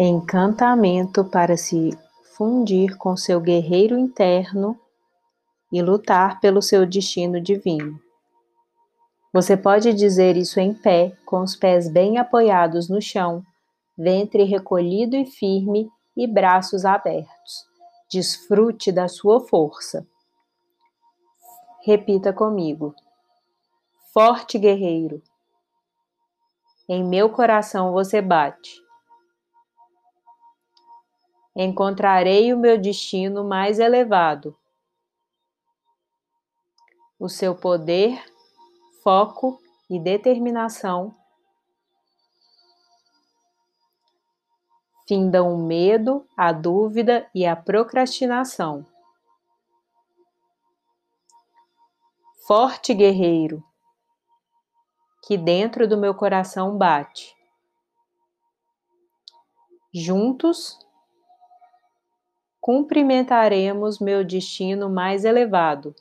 encantamento para se fundir com seu guerreiro interno e lutar pelo seu destino divino. Você pode dizer isso em pé, com os pés bem apoiados no chão, ventre recolhido e firme e braços abertos. Desfrute da sua força. Repita comigo. Forte guerreiro. Em meu coração você bate encontrarei o meu destino mais elevado. O seu poder, foco e determinação findam o medo, a dúvida e a procrastinação. Forte guerreiro, que dentro do meu coração bate. Juntos cumprimentaremos meu destino mais elevado.